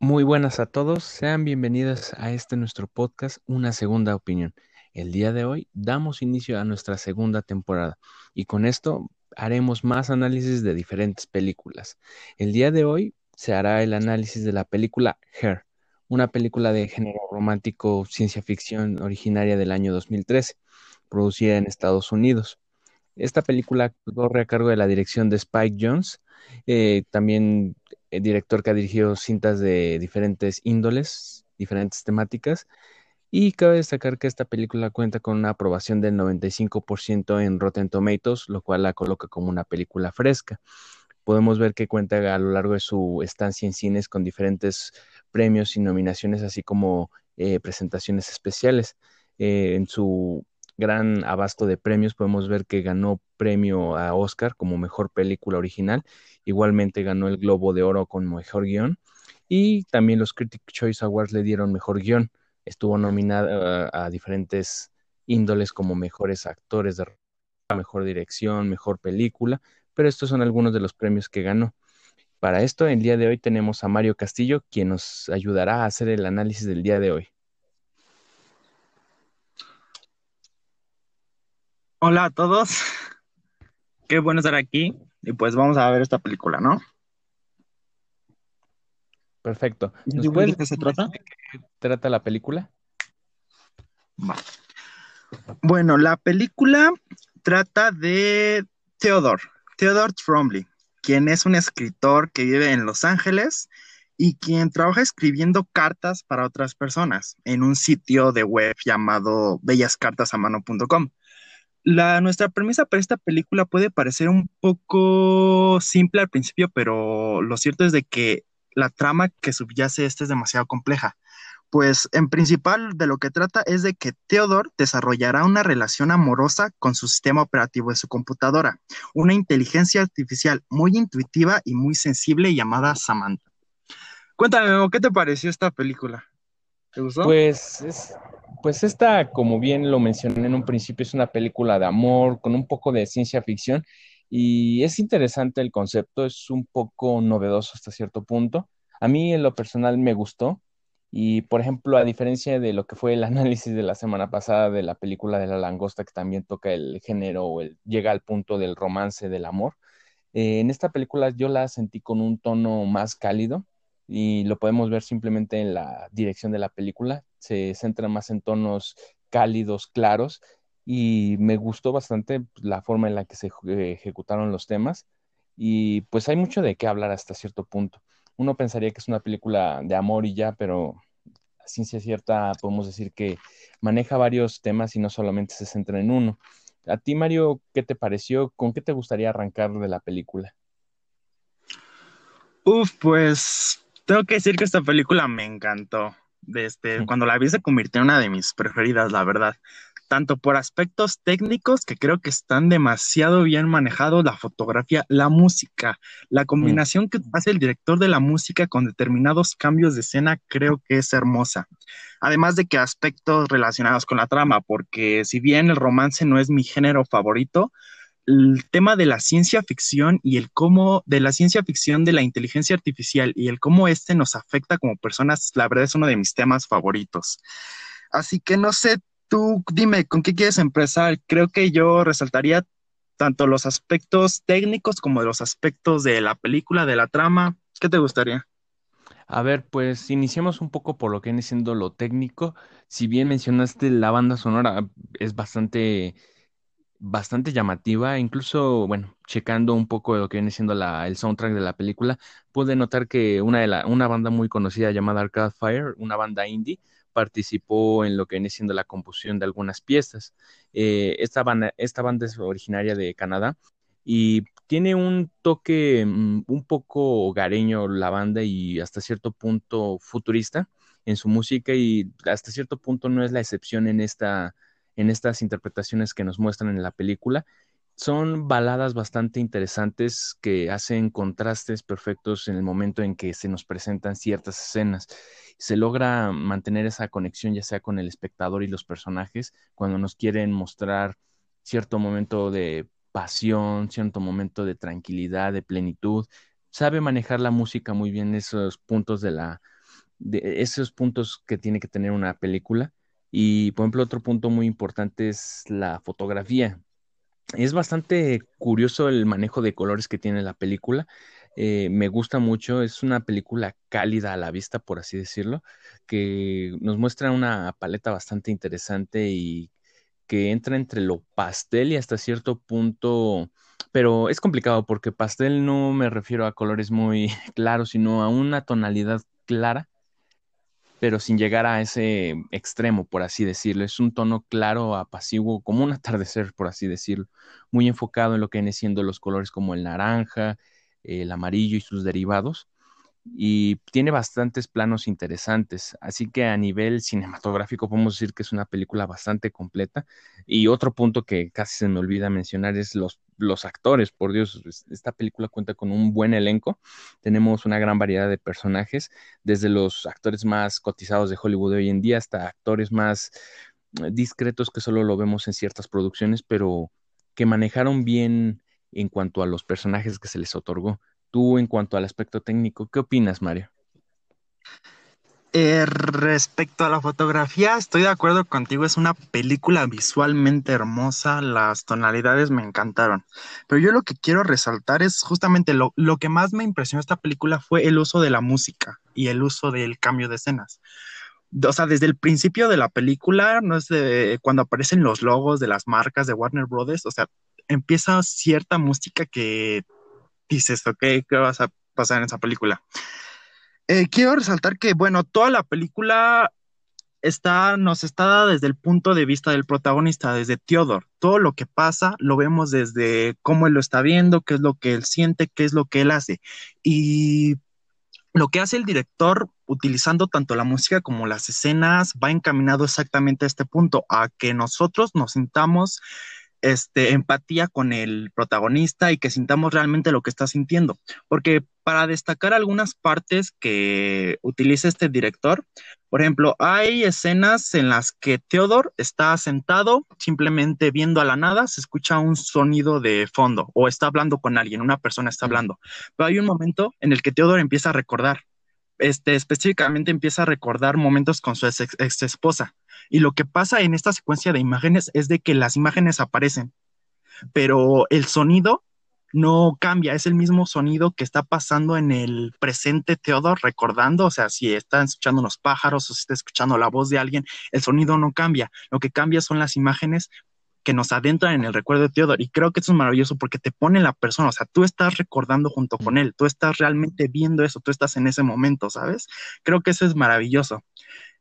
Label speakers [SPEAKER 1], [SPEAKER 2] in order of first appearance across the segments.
[SPEAKER 1] Muy buenas a todos, sean bienvenidos a este nuestro podcast, Una Segunda Opinión. El día de hoy damos inicio a nuestra segunda temporada y con esto haremos más análisis de diferentes películas. El día de hoy se hará el análisis de la película Her, una película de género romántico ciencia ficción originaria del año 2013, producida en Estados Unidos. Esta película corre a cargo de la dirección de Spike Jones, eh, también director que ha dirigido cintas de diferentes índoles, diferentes temáticas. Y cabe destacar que esta película cuenta con una aprobación del 95% en Rotten Tomatoes, lo cual la coloca como una película fresca. Podemos ver que cuenta a lo largo de su estancia en cines con diferentes premios y nominaciones, así como eh, presentaciones especiales. Eh, en su gran abasto de premios. Podemos ver que ganó premio a Oscar como mejor película original. Igualmente ganó el Globo de Oro con mejor guion. Y también los Critic Choice Awards le dieron mejor guion. Estuvo nominada a, diferentes índoles como mejores actores de mejor dirección, mejor película, pero estos son algunos de los premios que ganó. Para esto, el día de hoy tenemos a Mario Castillo, quien nos ayudará a hacer el análisis del día de hoy.
[SPEAKER 2] Hola a todos, qué bueno estar aquí y pues vamos a ver esta película, ¿no?
[SPEAKER 1] Perfecto.
[SPEAKER 2] ¿De qué se trata?
[SPEAKER 1] qué trata la película?
[SPEAKER 2] Bueno, la película trata de Theodore, Theodore Trombley, quien es un escritor que vive en Los Ángeles y quien trabaja escribiendo cartas para otras personas en un sitio de web llamado bellascartasamano.com. La, nuestra premisa para esta película puede parecer un poco simple al principio, pero lo cierto es de que la trama que subyace esta es demasiado compleja. Pues en principal de lo que trata es de que Theodore desarrollará una relación amorosa con su sistema operativo de su computadora, una inteligencia artificial muy intuitiva y muy sensible llamada Samantha. Cuéntame, ¿qué te pareció esta película?
[SPEAKER 1] Pues es, pues esta, como bien lo mencioné en un principio, es una película de amor con un poco de ciencia ficción y es interesante el concepto, es un poco novedoso hasta cierto punto. A mí en lo personal me gustó y, por ejemplo, a diferencia de lo que fue el análisis de la semana pasada de la película de la langosta que también toca el género o llega al punto del romance, del amor, eh, en esta película yo la sentí con un tono más cálido y lo podemos ver simplemente en la dirección de la película. Se centra más en tonos cálidos, claros, y me gustó bastante la forma en la que se ejecutaron los temas. Y pues hay mucho de qué hablar hasta cierto punto. Uno pensaría que es una película de amor y ya, pero a ciencia cierta podemos decir que maneja varios temas y no solamente se centra en uno. A ti, Mario, ¿qué te pareció? ¿Con qué te gustaría arrancar de la película?
[SPEAKER 2] Uf, pues tengo que decir que esta película me encantó. Desde cuando la vi se convirtió en una de mis preferidas, la verdad. Tanto por aspectos técnicos que creo que están demasiado bien manejados, la fotografía, la música, la combinación que hace el director de la música con determinados cambios de escena creo que es hermosa. Además de que aspectos relacionados con la trama, porque si bien el romance no es mi género favorito, el tema de la ciencia ficción y el cómo, de la ciencia ficción de la inteligencia artificial y el cómo este nos afecta como personas, la verdad es uno de mis temas favoritos. Así que no sé, tú dime, ¿con qué quieres empezar? Creo que yo resaltaría tanto los aspectos técnicos como los aspectos de la película, de la trama. ¿Qué te gustaría?
[SPEAKER 1] A ver, pues iniciemos un poco por lo que viene siendo lo técnico. Si bien mencionaste la banda sonora, es bastante bastante llamativa, incluso, bueno, checando un poco de lo que viene siendo la, el soundtrack de la película, pude notar que una, de la, una banda muy conocida llamada Arcade Fire, una banda indie, participó en lo que viene siendo la composición de algunas piezas. Eh, esta, banda, esta banda es originaria de Canadá y tiene un toque mm, un poco hogareño la banda y hasta cierto punto futurista en su música y hasta cierto punto no es la excepción en esta en estas interpretaciones que nos muestran en la película. Son baladas bastante interesantes que hacen contrastes perfectos en el momento en que se nos presentan ciertas escenas. Se logra mantener esa conexión ya sea con el espectador y los personajes cuando nos quieren mostrar cierto momento de pasión, cierto momento de tranquilidad, de plenitud. Sabe manejar la música muy bien esos puntos de la, de esos puntos que tiene que tener una película. Y, por ejemplo, otro punto muy importante es la fotografía. Es bastante curioso el manejo de colores que tiene la película. Eh, me gusta mucho, es una película cálida a la vista, por así decirlo, que nos muestra una paleta bastante interesante y que entra entre lo pastel y hasta cierto punto, pero es complicado porque pastel no me refiero a colores muy claros, sino a una tonalidad clara pero sin llegar a ese extremo, por así decirlo. Es un tono claro, apaciguo, como un atardecer, por así decirlo, muy enfocado en lo que viene siendo los colores como el naranja, el amarillo y sus derivados y tiene bastantes planos interesantes, así que a nivel cinematográfico podemos decir que es una película bastante completa. Y otro punto que casi se me olvida mencionar es los, los actores, por Dios, esta película cuenta con un buen elenco, tenemos una gran variedad de personajes, desde los actores más cotizados de Hollywood de hoy en día hasta actores más eh, discretos que solo lo vemos en ciertas producciones, pero que manejaron bien en cuanto a los personajes que se les otorgó. Tú, en cuanto al aspecto técnico, ¿qué opinas, Mario?
[SPEAKER 2] Eh, respecto a la fotografía, estoy de acuerdo contigo, es una película visualmente hermosa, las tonalidades me encantaron, pero yo lo que quiero resaltar es justamente lo, lo que más me impresionó esta película fue el uso de la música y el uso del cambio de escenas. O sea, desde el principio de la película, no es de cuando aparecen los logos de las marcas de Warner Brothers, o sea, empieza cierta música que dices, ok, ¿qué vas a pasar en esa película? Eh, quiero resaltar que, bueno, toda la película está, nos está dada desde el punto de vista del protagonista, desde Theodore. Todo lo que pasa lo vemos desde cómo él lo está viendo, qué es lo que él siente, qué es lo que él hace. Y lo que hace el director, utilizando tanto la música como las escenas, va encaminado exactamente a este punto, a que nosotros nos sintamos este, empatía con el protagonista y que sintamos realmente lo que está sintiendo. Porque para destacar algunas partes que utiliza este director, por ejemplo, hay escenas en las que Theodore está sentado simplemente viendo a la nada, se escucha un sonido de fondo o está hablando con alguien, una persona está hablando. Pero hay un momento en el que Theodore empieza a recordar, este, específicamente empieza a recordar momentos con su ex esposa. Y lo que pasa en esta secuencia de imágenes es de que las imágenes aparecen, pero el sonido no cambia, es el mismo sonido que está pasando en el presente Teodor recordando, o sea, si están escuchando unos pájaros o si está escuchando la voz de alguien, el sonido no cambia, lo que cambia son las imágenes que nos adentran en el recuerdo de Teodor y creo que eso es maravilloso porque te pone la persona, o sea, tú estás recordando junto con él, tú estás realmente viendo eso, tú estás en ese momento, ¿sabes? Creo que eso es maravilloso.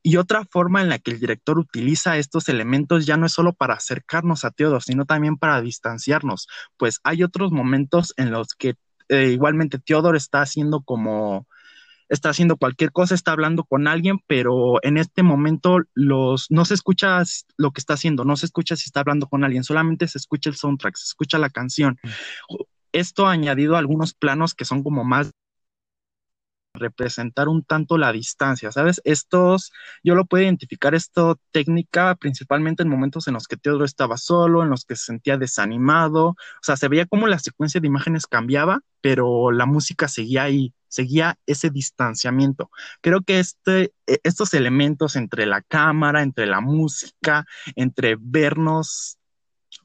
[SPEAKER 2] Y otra forma en la que el director utiliza estos elementos ya no es solo para acercarnos a Teodor, sino también para distanciarnos, pues hay otros momentos en los que eh, igualmente Teodor está haciendo como está haciendo cualquier cosa, está hablando con alguien, pero en este momento los, no se escucha lo que está haciendo, no se escucha si está hablando con alguien, solamente se escucha el soundtrack, se escucha la canción. Mm. Esto ha añadido algunos planos que son como más representar un tanto la distancia, ¿sabes? Estos, yo lo puedo identificar esto técnica principalmente en momentos en los que Teodoro estaba solo, en los que se sentía desanimado, o sea, se veía como la secuencia de imágenes cambiaba, pero la música seguía ahí, seguía ese distanciamiento. Creo que este, e, estos elementos entre la cámara, entre la música, entre vernos,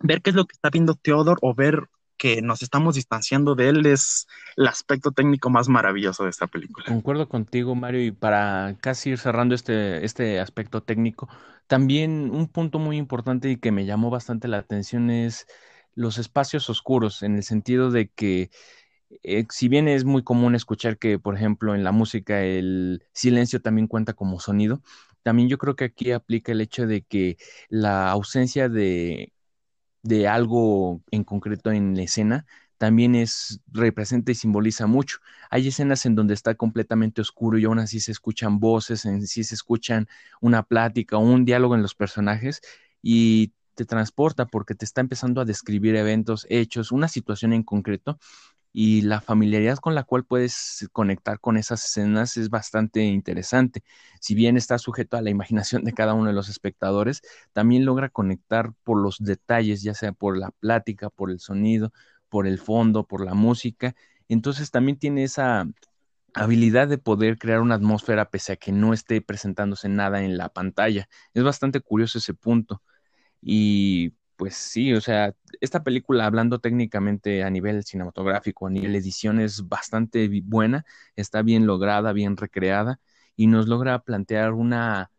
[SPEAKER 2] ver qué es lo que está viendo Teodoro o ver que nos estamos distanciando de él es el aspecto técnico más maravilloso de esta película.
[SPEAKER 1] Concuerdo contigo, Mario, y para casi ir cerrando este, este aspecto técnico, también un punto muy importante y que me llamó bastante la atención es los espacios oscuros, en el sentido de que eh, si bien es muy común escuchar que, por ejemplo, en la música el silencio también cuenta como sonido, también yo creo que aquí aplica el hecho de que la ausencia de de algo en concreto en la escena, también es, representa y simboliza mucho. Hay escenas en donde está completamente oscuro y aún así se escuchan voces, en sí se escuchan una plática o un diálogo en los personajes y te transporta porque te está empezando a describir eventos, hechos, una situación en concreto y la familiaridad con la cual puedes conectar con esas escenas es bastante interesante. Si bien está sujeto a la imaginación de cada uno de los espectadores, también logra conectar por los detalles, ya sea por la plática, por el sonido, por el fondo, por la música. Entonces también tiene esa habilidad de poder crear una atmósfera pese a que no esté presentándose nada en la pantalla. Es bastante curioso ese punto. Y pues sí, o sea, esta película, hablando técnicamente a nivel cinematográfico, a nivel edición, es bastante buena, está bien lograda, bien recreada y nos logra plantear una,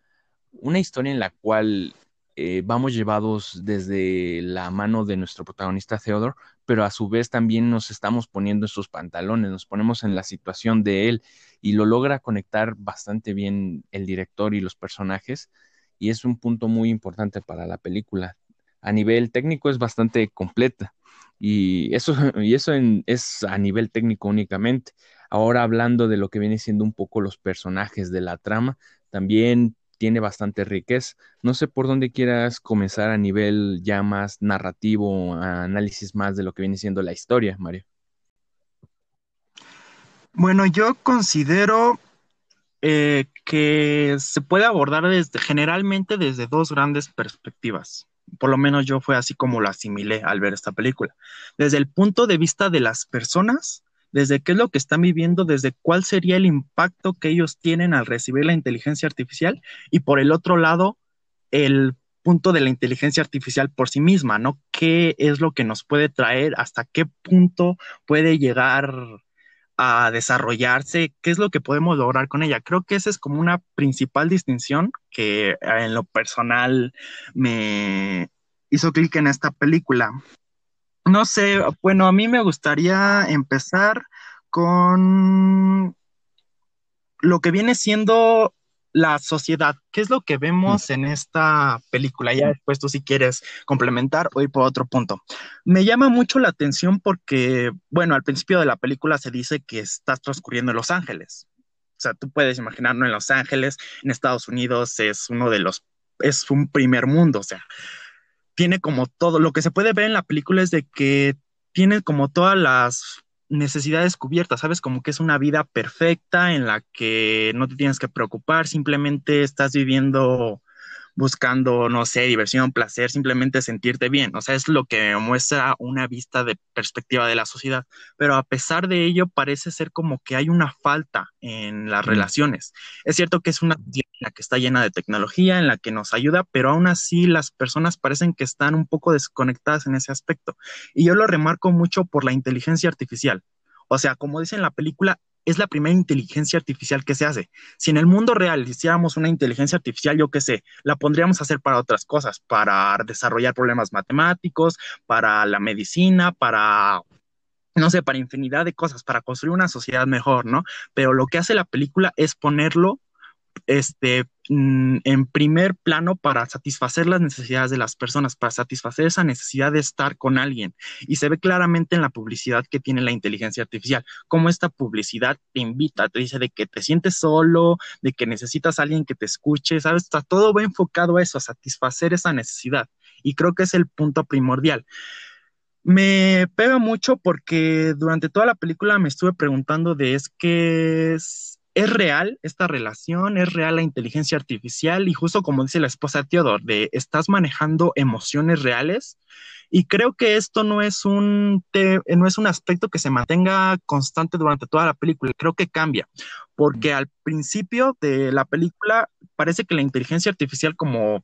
[SPEAKER 1] una historia en la cual eh, vamos llevados desde la mano de nuestro protagonista Theodore, pero a su vez también nos estamos poniendo en sus pantalones, nos ponemos en la situación de él y lo logra conectar bastante bien el director y los personajes y es un punto muy importante para la película. A nivel técnico es bastante completa y eso, y eso es a nivel técnico únicamente. Ahora hablando de lo que viene siendo un poco los personajes de la trama, también tiene bastante riqueza. No sé por dónde quieras comenzar a nivel ya más narrativo, análisis más de lo que viene siendo la historia, Mario.
[SPEAKER 2] Bueno, yo considero eh, que se puede abordar desde, generalmente desde dos grandes perspectivas. Por lo menos yo fue así como lo asimilé al ver esta película. Desde el punto de vista de las personas desde qué es lo que están viviendo, desde cuál sería el impacto que ellos tienen al recibir la inteligencia artificial y por el otro lado, el punto de la inteligencia artificial por sí misma, ¿no? ¿Qué es lo que nos puede traer? ¿Hasta qué punto puede llegar a desarrollarse? ¿Qué es lo que podemos lograr con ella? Creo que esa es como una principal distinción que en lo personal me hizo clic en esta película. No sé, bueno, a mí me gustaría empezar con lo que viene siendo la sociedad. ¿Qué es lo que vemos en esta película? Ya después tú si quieres complementar o ir por otro punto. Me llama mucho la atención porque, bueno, al principio de la película se dice que estás transcurriendo en Los Ángeles. O sea, tú puedes imaginarlo en Los Ángeles, en Estados Unidos es uno de los, es un primer mundo, o sea, tiene como todo, lo que se puede ver en la película es de que tiene como todas las necesidades cubiertas, ¿sabes? Como que es una vida perfecta en la que no te tienes que preocupar, simplemente estás viviendo buscando, no sé, diversión, placer, simplemente sentirte bien. O sea, es lo que muestra una vista de perspectiva de la sociedad. Pero a pesar de ello, parece ser como que hay una falta en las relaciones. Es cierto que es una en la que está llena de tecnología, en la que nos ayuda, pero aún así las personas parecen que están un poco desconectadas en ese aspecto. Y yo lo remarco mucho por la inteligencia artificial. O sea, como dice en la película, es la primera inteligencia artificial que se hace. Si en el mundo real hiciéramos una inteligencia artificial, yo qué sé, la pondríamos a hacer para otras cosas, para desarrollar problemas matemáticos, para la medicina, para no sé, para infinidad de cosas, para construir una sociedad mejor, ¿no? Pero lo que hace la película es ponerlo este, mm, en primer plano para satisfacer las necesidades de las personas, para satisfacer esa necesidad de estar con alguien. Y se ve claramente en la publicidad que tiene la inteligencia artificial, cómo esta publicidad te invita, te dice de que te sientes solo, de que necesitas a alguien que te escuche, ¿sabes? Está todo va enfocado a eso, a satisfacer esa necesidad. Y creo que es el punto primordial. Me pega mucho porque durante toda la película me estuve preguntando de es que es ¿Es real esta relación? ¿Es real la inteligencia artificial? Y justo como dice la esposa Theodore, de estás manejando emociones reales. Y creo que esto no es un no es un aspecto que se mantenga constante durante toda la película. Creo que cambia, porque al principio de la película parece que la inteligencia artificial como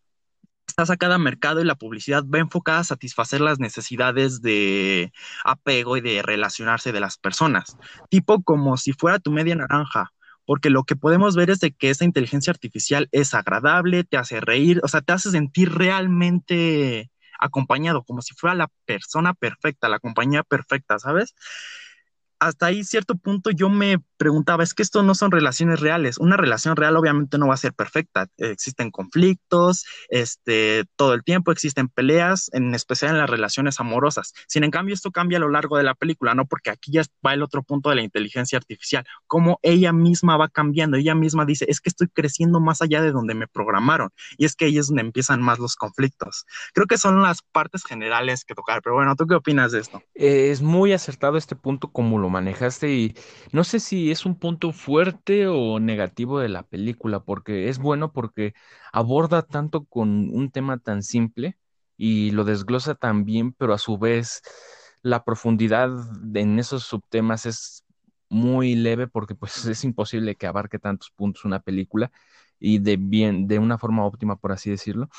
[SPEAKER 2] está sacada a mercado y la publicidad va enfocada a satisfacer las necesidades de apego y de relacionarse de las personas. Tipo como si fuera tu media naranja porque lo que podemos ver es de que esa inteligencia artificial es agradable, te hace reír, o sea, te hace sentir realmente acompañado, como si fuera la persona perfecta, la compañía perfecta, ¿sabes? hasta ahí cierto punto yo me preguntaba, es que esto no son relaciones reales. Una relación real obviamente no va a ser perfecta. Existen conflictos, este, todo el tiempo existen peleas, en especial en las relaciones amorosas. Sin en cambio, esto cambia a lo largo de la película, ¿no? Porque aquí ya va el otro punto de la inteligencia artificial, cómo ella misma va cambiando. Ella misma dice, es que estoy creciendo más allá de donde me programaron. Y es que ahí es donde empiezan más los conflictos. Creo que son las partes generales que tocar, pero bueno, ¿tú qué opinas de esto?
[SPEAKER 1] Es muy acertado este punto como lo manejaste y no sé si es un punto fuerte o negativo de la película, porque es bueno porque aborda tanto con un tema tan simple y lo desglosa tan bien, pero a su vez la profundidad en esos subtemas es muy leve porque pues es imposible que abarque tantos puntos una película y de bien, de una forma óptima, por así decirlo.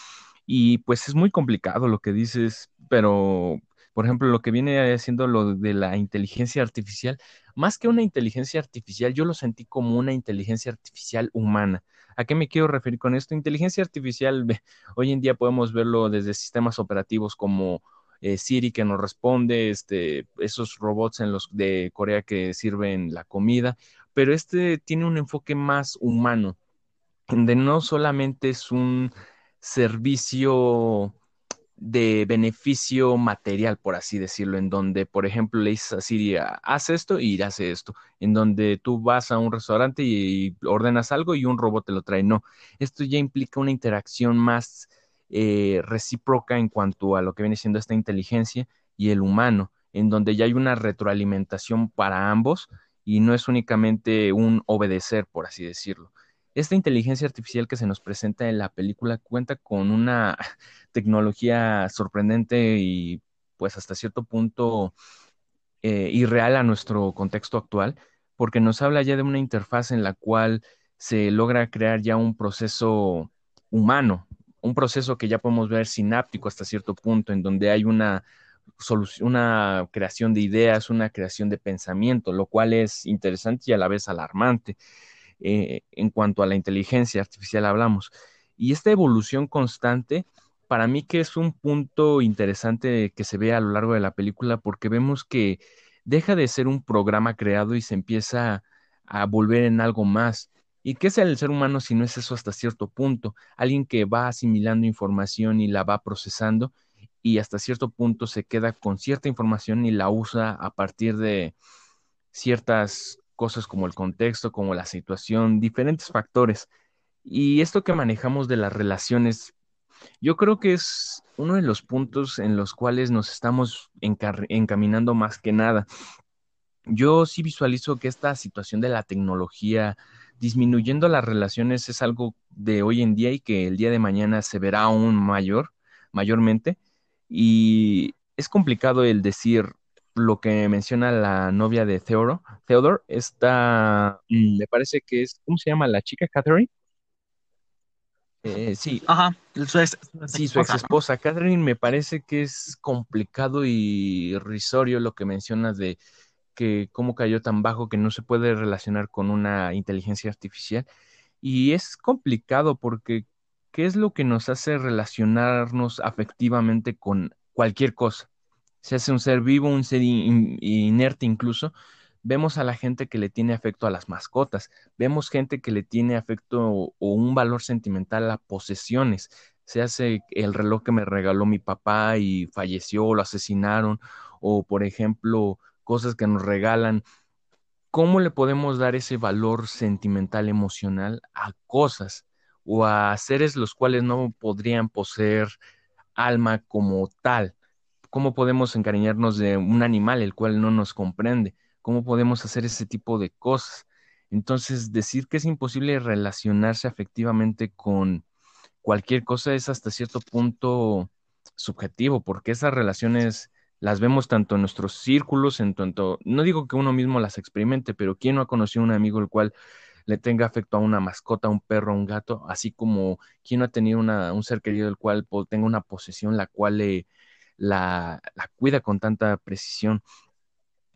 [SPEAKER 1] Y pues es muy complicado lo que dices, pero por ejemplo, lo que viene haciendo lo de la inteligencia artificial, más que una inteligencia artificial, yo lo sentí como una inteligencia artificial humana. ¿A qué me quiero referir con esto? Inteligencia artificial, hoy en día podemos verlo desde sistemas operativos como eh, Siri que nos responde, este, esos robots en los de Corea que sirven la comida, pero este tiene un enfoque más humano, donde no solamente es un servicio de beneficio material, por así decirlo, en donde, por ejemplo, le dices a Siri, haz esto y hace esto, en donde tú vas a un restaurante y, ordenas algo y un robot te lo trae. No, esto ya implica una interacción más eh, recíproca en cuanto a lo que viene siendo esta inteligencia y el humano, en donde ya hay una retroalimentación para ambos y no es únicamente un obedecer, por así decirlo. Esta inteligencia artificial que se nos presenta en la película cuenta con una tecnología sorprendente y pues hasta cierto punto eh, irreal a nuestro contexto actual, porque nos habla ya de una interfaz en la cual se logra crear ya un proceso humano, un proceso que ya podemos ver sináptico hasta cierto punto, en donde hay una una creación de ideas, una creación de pensamiento, lo cual es interesante y a la vez alarmante. Eh, en cuanto a la inteligencia artificial hablamos. Y esta evolución constante, para mí que es un punto interesante que se ve a lo largo de la película, porque vemos que deja de ser un programa creado y se empieza a volver en algo más. ¿Y qué es el ser humano si no es eso hasta cierto punto? Alguien que va asimilando información y la va procesando y hasta cierto punto se queda con cierta información y la usa a partir de ciertas cosas como el contexto, como la situación, diferentes factores. Y esto que manejamos de las relaciones, yo creo que es uno de los puntos en los cuales nos estamos encaminando más que nada. Yo sí visualizo que esta situación de la tecnología disminuyendo las relaciones es algo de hoy en día y que el día de mañana se verá aún mayor, mayormente. Y es complicado el decir, lo que menciona la novia de Theodore, Theodore, esta, mm, me parece que es, ¿cómo se llama la chica? Catherine. Eh, sí.
[SPEAKER 2] Ajá, su ex,
[SPEAKER 1] sí, su ex esposa. Catherine me parece que es complicado y irrisorio lo que mencionas de que cómo cayó tan bajo que no se puede relacionar con una inteligencia artificial. Y es complicado porque ¿qué es lo que nos hace relacionarnos afectivamente con cualquier cosa? Se hace un ser vivo, un ser inerte incluso. Vemos a la gente que le tiene afecto a las mascotas, vemos gente que le tiene afecto o, un valor sentimental a posesiones. Se hace el reloj que me regaló mi papá y falleció, lo asesinaron, o por ejemplo, cosas que nos regalan. ¿Cómo le podemos dar ese valor sentimental, emocional a cosas o a seres los cuales no podrían poseer alma como tal? ¿Cómo podemos encariñarnos de un animal el cual no nos comprende? ¿Cómo podemos hacer ese tipo de cosas? Entonces, decir que es imposible relacionarse afectivamente con cualquier cosa es hasta cierto punto subjetivo, porque esas relaciones las vemos tanto en nuestros círculos, en tanto, no digo que uno mismo las experimente, pero ¿quién no ha conocido a un amigo el cual le tenga afecto a una mascota, a un perro, a un gato, así como quién no ha tenido un ser querido el cual tenga una posesión la cual le la, cuida con tanta precisión.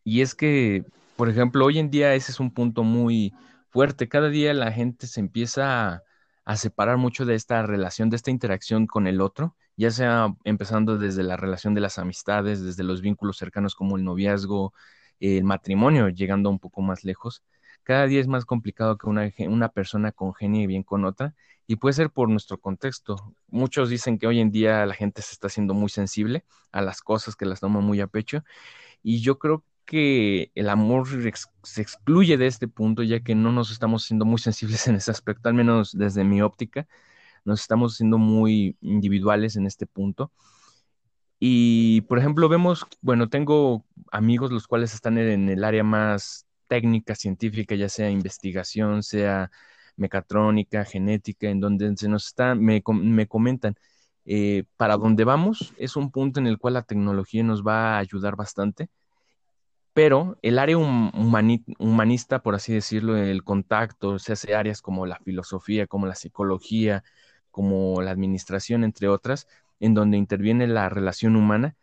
[SPEAKER 1] Y es que, por ejemplo, hoy en día ese es un punto muy fuerte. Cada día la gente se empieza a, separar mucho de esta relación, de esta interacción con el otro, ya sea empezando desde la relación de las amistades, desde los vínculos cercanos como el noviazgo, el matrimonio, llegando un poco más lejos. Cada día es más complicado que una, una persona congenie bien con otra y puede ser por nuestro contexto. Muchos dicen que hoy en día la gente se está haciendo muy sensible a las cosas que las toma muy a pecho y yo creo que el amor se excluye de este punto ya que no nos estamos siendo muy sensibles en ese aspecto, al menos desde mi óptica, nos estamos siendo muy individuales en este punto. Y, por ejemplo, vemos, bueno, tengo amigos los cuales están en el área más técnica, científica, ya sea investigación, sea mecatrónica, genética, en donde se nos está, me, comentan, eh, para dónde vamos es un punto en el cual la tecnología nos va a ayudar bastante pero el área humanista, por así decirlo, el contacto, se hace áreas como la filosofía, como la psicología, como la administración, entre otras, en donde interviene la relación humana,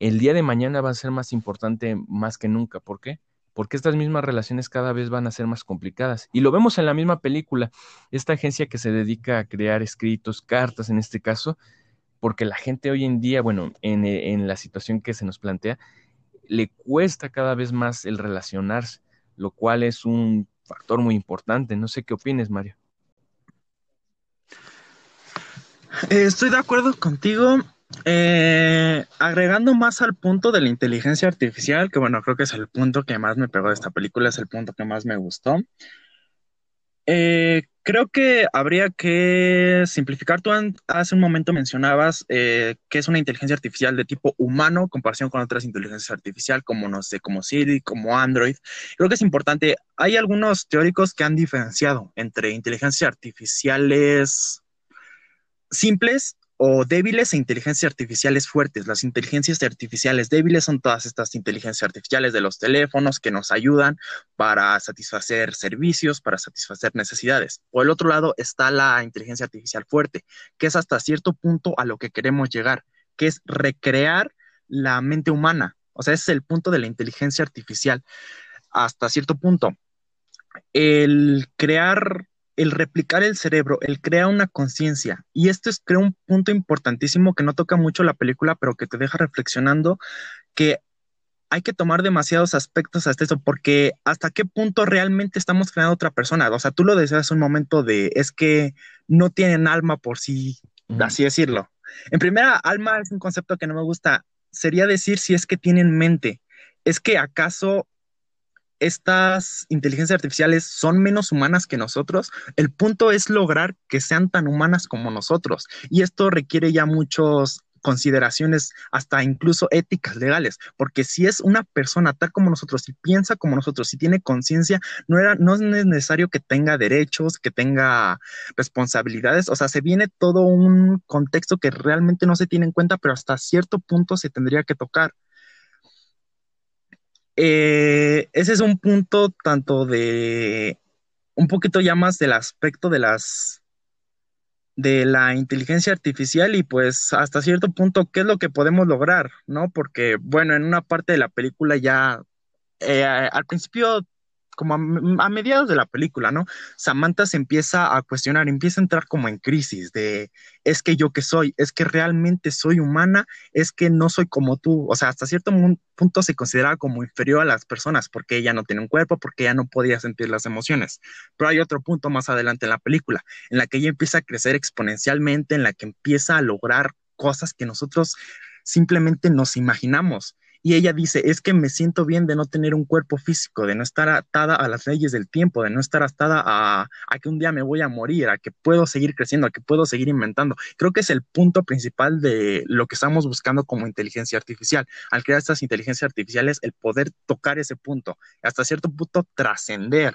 [SPEAKER 1] el día de mañana va a ser más importante más que nunca. ¿Por qué? Porque estas mismas relaciones cada vez van a ser más complicadas. Y lo vemos en la misma película. Esta agencia que se dedica a crear escritos, cartas en este caso, porque la gente hoy en día, bueno, en, en la situación que se nos plantea, le cuesta cada vez más el relacionarse, lo cual es un factor muy importante. No sé qué opines, Mario.
[SPEAKER 2] Eh, estoy de acuerdo contigo. Eh, agregando más al punto de la inteligencia artificial, que bueno, creo que es el punto que más me pegó de esta película, es el punto que más me gustó. Eh, creo que habría que simplificar. Tú hace un momento mencionabas que es una inteligencia artificial de tipo humano comparación con otras inteligencias artificiales como, no sé, como Siri, como Android. Creo que es importante. Hay algunos teóricos que han diferenciado entre inteligencias artificiales simples o débiles e inteligencias artificiales fuertes. Las inteligencias artificiales débiles son todas estas inteligencias artificiales de los teléfonos que nos ayudan para satisfacer servicios, para satisfacer necesidades. Por el otro lado está la inteligencia artificial fuerte, que es hasta cierto punto a lo que queremos llegar, que es recrear la mente humana. O sea, ese es el punto de la inteligencia artificial. Hasta cierto punto. El crear el replicar el cerebro, el crea una conciencia. Y esto es, creo, un punto importantísimo que no toca mucho la película, pero que te deja reflexionando que hay que tomar demasiados aspectos hasta eso, porque hasta qué punto realmente estamos creando otra persona. O sea, tú lo decías un momento de, es que no tienen alma por sí, así decirlo. En primera, alma es un concepto que no me gusta. Sería decir si es que tienen mente. Es que acaso estas inteligencias artificiales son menos humanas que nosotros, el punto es lograr que sean tan humanas como nosotros. Y esto requiere ya muchas consideraciones, hasta incluso éticas legales, porque si es una persona tal como nosotros, si piensa como nosotros, si tiene conciencia, no, no es necesario que tenga derechos, que tenga responsabilidades, o sea, se viene todo un contexto que realmente no se tiene en cuenta, pero hasta cierto punto se tendría que tocar. Eh, ese es un punto tanto de un poquito ya más del aspecto de las de la inteligencia artificial y pues hasta cierto punto qué es lo que podemos lograr, ¿no? Porque bueno, en una parte de la película ya eh, al principio como a, mediados de la película, ¿no? Samantha se empieza a cuestionar, empieza a entrar como en crisis de, es que yo que soy, es que realmente soy humana, es que no soy como tú, o sea, hasta cierto punto se consideraba como inferior a las personas porque ella no tiene un cuerpo, porque ella no podía sentir las emociones. Pero hay otro punto más adelante en la película, en la que ella empieza a crecer exponencialmente, en la que empieza a lograr cosas que nosotros simplemente nos imaginamos. Y ella dice, es que me siento bien de no tener un cuerpo físico, de no estar atada a las leyes del tiempo, de no estar atada a, que un día me voy a morir, a que puedo seguir creciendo, a que puedo seguir inventando. Creo que es el punto principal de lo que estamos buscando como inteligencia artificial. Al crear estas inteligencias artificiales, el poder tocar ese punto, hasta cierto punto trascender.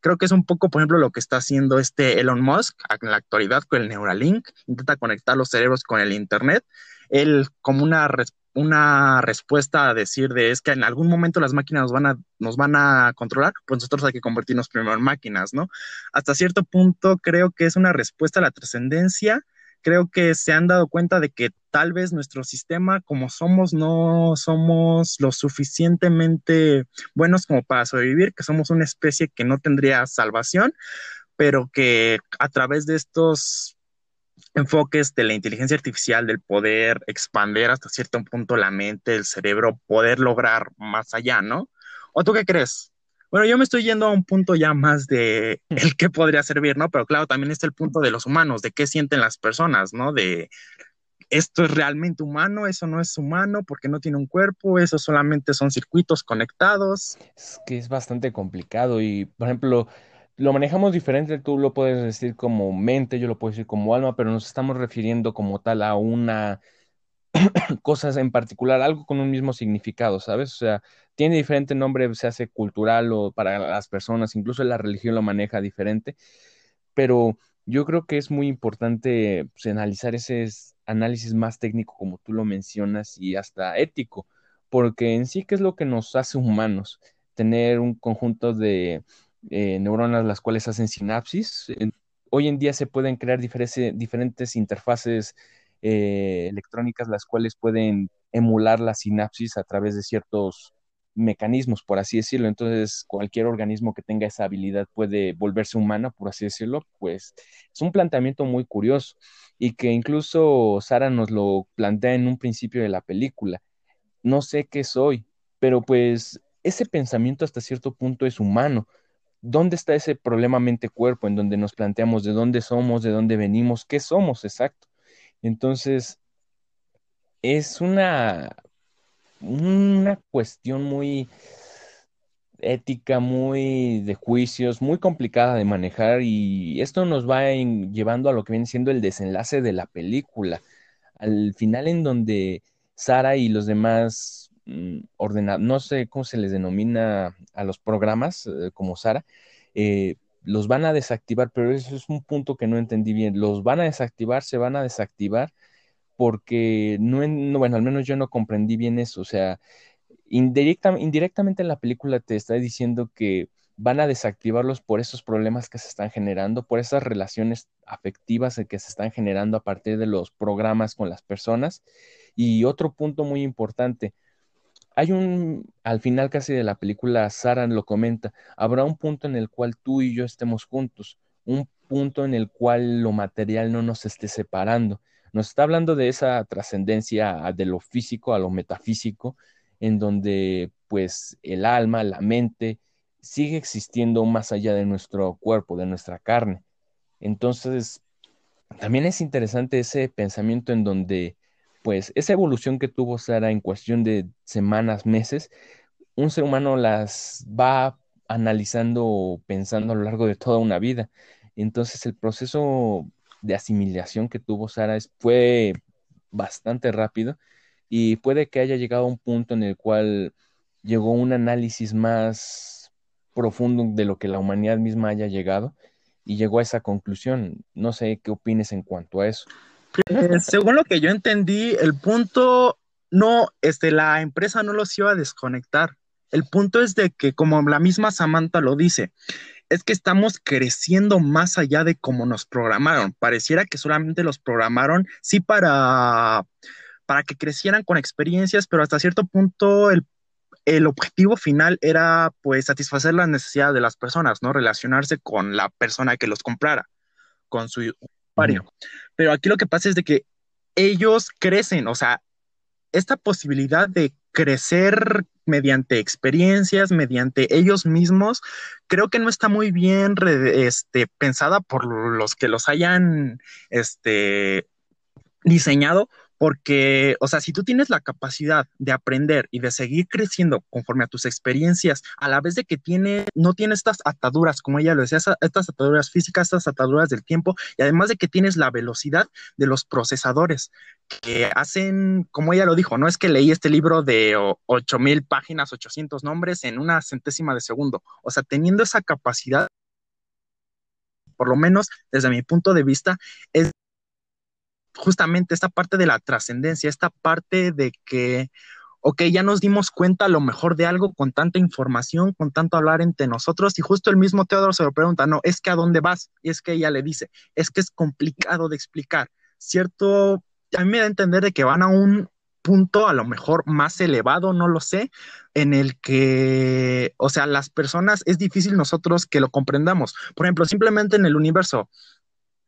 [SPEAKER 2] Creo que es un poco, por ejemplo, lo que está haciendo este Elon Musk en la actualidad con el Neuralink, intenta conectar los cerebros con el Internet. Él, como una una respuesta a decir de es que en algún momento las máquinas nos van a, nos van a controlar, pues nosotros hay que convertirnos primero en máquinas, ¿no? Hasta cierto punto creo que es una respuesta a la trascendencia. Creo que se han dado cuenta de que tal vez nuestro sistema, como somos, no somos lo suficientemente buenos como para sobrevivir, que somos una especie que no tendría salvación, pero que a través de estos enfoques de la inteligencia artificial, del poder expandir hasta cierto punto la mente, el cerebro, poder lograr más allá, ¿no? ¿O tú qué crees? Bueno, yo me estoy yendo a un punto ya más de el que podría servir, ¿no? Pero claro, también está el punto de los humanos, de qué sienten las personas, ¿no? De esto es realmente humano, eso no es humano porque no tiene un cuerpo, eso solamente son circuitos conectados.
[SPEAKER 1] Es que es bastante complicado y, por ejemplo, lo manejamos diferente, tú lo puedes decir como mente, yo lo puedo decir como alma, pero nos estamos refiriendo como tal a una cosa en particular, algo con un mismo significado, ¿sabes? O sea, tiene diferente nombre, se hace cultural o para las personas, incluso la religión lo maneja diferente, pero yo creo que es muy importante pues, analizar ese análisis más técnico como tú lo mencionas y hasta ético, porque en sí, ¿qué es lo que nos hace humanos? Tener un conjunto de eh, neuronas las cuales hacen sinapsis. hoy en día se pueden crear diferentes interfaces eh, electrónicas las cuales pueden emular la sinapsis a través de ciertos mecanismos, por así decirlo. Entonces, cualquier organismo que tenga esa habilidad puede volverse humana, por así decirlo. Pues es un planteamiento muy curioso y que incluso Sara nos lo plantea en un principio de la película. No sé qué soy, pero pues ese pensamiento hasta cierto punto es humano. ¿Dónde está ese problema mente-cuerpo en donde nos planteamos de dónde somos, de dónde venimos, qué somos exacto? Entonces, es una una cuestión muy ética, muy de juicios, muy complicada de manejar y esto nos va llevando a lo que viene siendo el desenlace de la película. Al final en donde Sara y los demás mm, ordenados, no sé cómo se les denomina a los programas eh, como Sara, eh, los van a desactivar, pero eso es un punto que no entendí bien. Los van a desactivar, se van a desactivar porque no, bueno, al menos yo no comprendí bien eso, o sea, indirectamente en la película te está diciendo que van a desactivarlos por esos problemas que se están generando, por esas relaciones afectivas que se están generando a partir de los programas con las personas. Y otro punto muy importante, hay un, al final casi de la película, Sara lo comenta, habrá un punto en el cual tú y yo estemos juntos, un punto en el cual lo material no nos esté separando. Nos está hablando de esa trascendencia de lo físico a lo metafísico, en donde pues el alma, la mente, sigue existiendo más allá de nuestro cuerpo, de nuestra carne. Entonces, también es interesante ese pensamiento en donde, pues, esa evolución que tuvo Sara en cuestión de semanas, meses, un ser humano las va analizando, pensando a lo largo de toda una vida. Entonces, el proceso de asimilación que tuvo Sara fue bastante rápido y puede que haya llegado a un punto en el cual llegó un análisis más profundo de lo que la humanidad misma haya llegado y llegó a esa conclusión. No sé qué opines en cuanto a eso.
[SPEAKER 2] Según lo que yo entendí, el punto no, este, la empresa no los iba a desconectar. El punto es de que, como la misma Samantha lo dice, es que estamos creciendo más allá de cómo nos programaron. Pareciera que solamente los programaron, sí, para, para que crecieran con experiencias, pero hasta cierto punto el, objetivo final era pues satisfacer las necesidades de las personas, ¿no? Relacionarse con la persona que los comprara, con su usuario. Pero aquí lo que pasa es de que ellos crecen, o sea, esta posibilidad de crecer mediante experiencias, mediante ellos mismos, creo que no está muy bien este, pensada por los que los hayan este, diseñado, porque, o sea, si tú tienes la capacidad de aprender y de seguir creciendo conforme a tus experiencias, a la vez de que tiene, no tiene estas ataduras, como ella lo decía, estas ataduras físicas, estas ataduras del tiempo, y además de que tienes la velocidad de los procesadores que hacen, como ella lo dijo, no es que leí este libro de 8000 páginas, 800 nombres en una centésima de segundo. O sea, teniendo esa capacidad, por lo menos desde mi punto de vista, es justamente esta parte de la trascendencia, esta parte de que, ok, ya nos dimos cuenta a lo mejor de algo con tanta información, con tanto hablar entre nosotros, y justo el mismo Teodoro se lo pregunta, no, es que a dónde vas, y es que ella le dice, es que es complicado de explicar, ¿cierto? A mí me da a entender de que van a un punto a lo mejor más elevado, no lo sé, en el que, o sea, las personas es difícil nosotros que lo comprendamos. Por ejemplo, simplemente en el universo,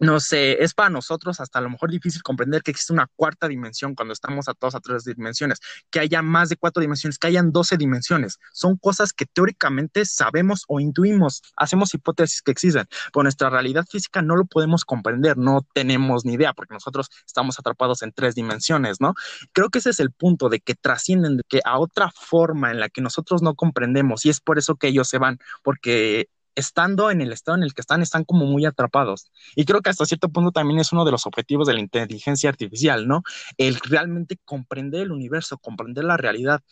[SPEAKER 2] no sé, es para nosotros hasta a lo mejor difícil comprender que existe una cuarta dimensión cuando estamos atados a tres dimensiones, que haya más de cuatro dimensiones, que hayan doce dimensiones. Son cosas que teóricamente sabemos o intuimos, hacemos hipótesis que existen, pero nuestra realidad física no lo podemos comprender, no tenemos ni idea, porque nosotros estamos atrapados en tres dimensiones, ¿no? Creo que ese es el punto de que trascienden, de que a otra forma en la que nosotros no comprendemos, y es por eso que ellos se van, porque estando en el estado en el que están, están como muy atrapados. Y creo que hasta cierto punto también es uno de los objetivos de la inteligencia artificial, ¿no? El realmente comprender el universo, comprender la realidad,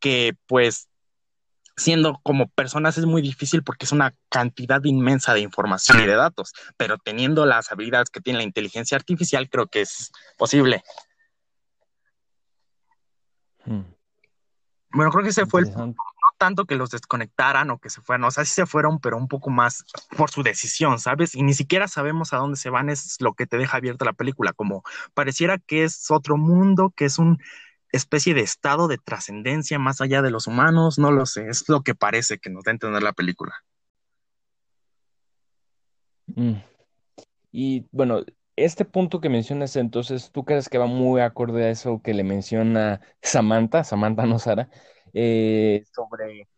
[SPEAKER 2] que pues siendo como personas es muy difícil porque es una cantidad inmensa de información y de datos, pero teniendo las habilidades que tiene la inteligencia artificial, creo que es posible.
[SPEAKER 1] Hmm.
[SPEAKER 2] Bueno, creo que ese fue el no tanto que los desconectaran o que se fueran, o sea, sí se fueron, pero un poco más por su decisión, ¿sabes? Y ni siquiera sabemos a dónde se van, es lo que te deja abierta la película, como pareciera que es otro mundo, que es una especie de estado de trascendencia más allá de los humanos, no lo sé, es lo que parece que nos da a entender la película.
[SPEAKER 1] Mm. Y bueno, este punto que mencionas entonces, ¿tú crees que va muy acorde a eso que le menciona Samantha, Samantha no Sara, eh, sobre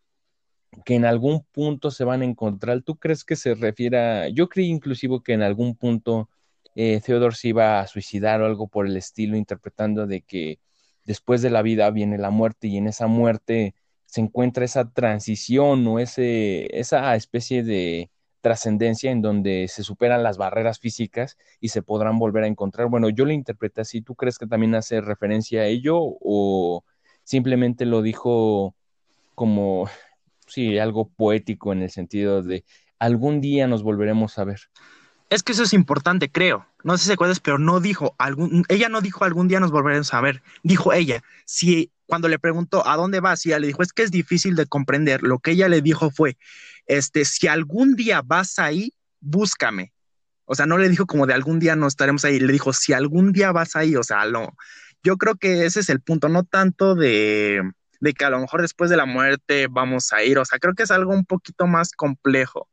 [SPEAKER 1] que en algún punto se van a encontrar? ¿Tú crees que se refiere yo creí inclusive que en algún punto eh, Theodore se iba a suicidar o algo por el estilo, interpretando de que después de la vida viene la muerte y en esa muerte se encuentra esa transición o ese, esa especie de trascendencia en donde se superan las barreras físicas y se podrán volver a encontrar. Bueno, yo lo interpreté así. ¿Tú crees que también hace referencia a ello o simplemente lo dijo como, sí, algo poético en el sentido de algún día nos volveremos a ver?
[SPEAKER 2] Es que eso es importante, creo. No sé si acuerdas, pero no dijo algún, ella no dijo algún día nos volveremos a ver. Dijo ella, si cuando le preguntó a dónde vas, y ella le dijo, es que es difícil de comprender. Lo que ella le dijo fue, este, si algún día vas ahí, búscame. O sea, no le dijo como de algún día no estaremos ahí, le dijo, si algún día vas ahí, o sea, no, yo creo que ese es el punto, no tanto de, de que a lo mejor después de la muerte vamos a ir, o sea, creo que es algo un poquito más complejo.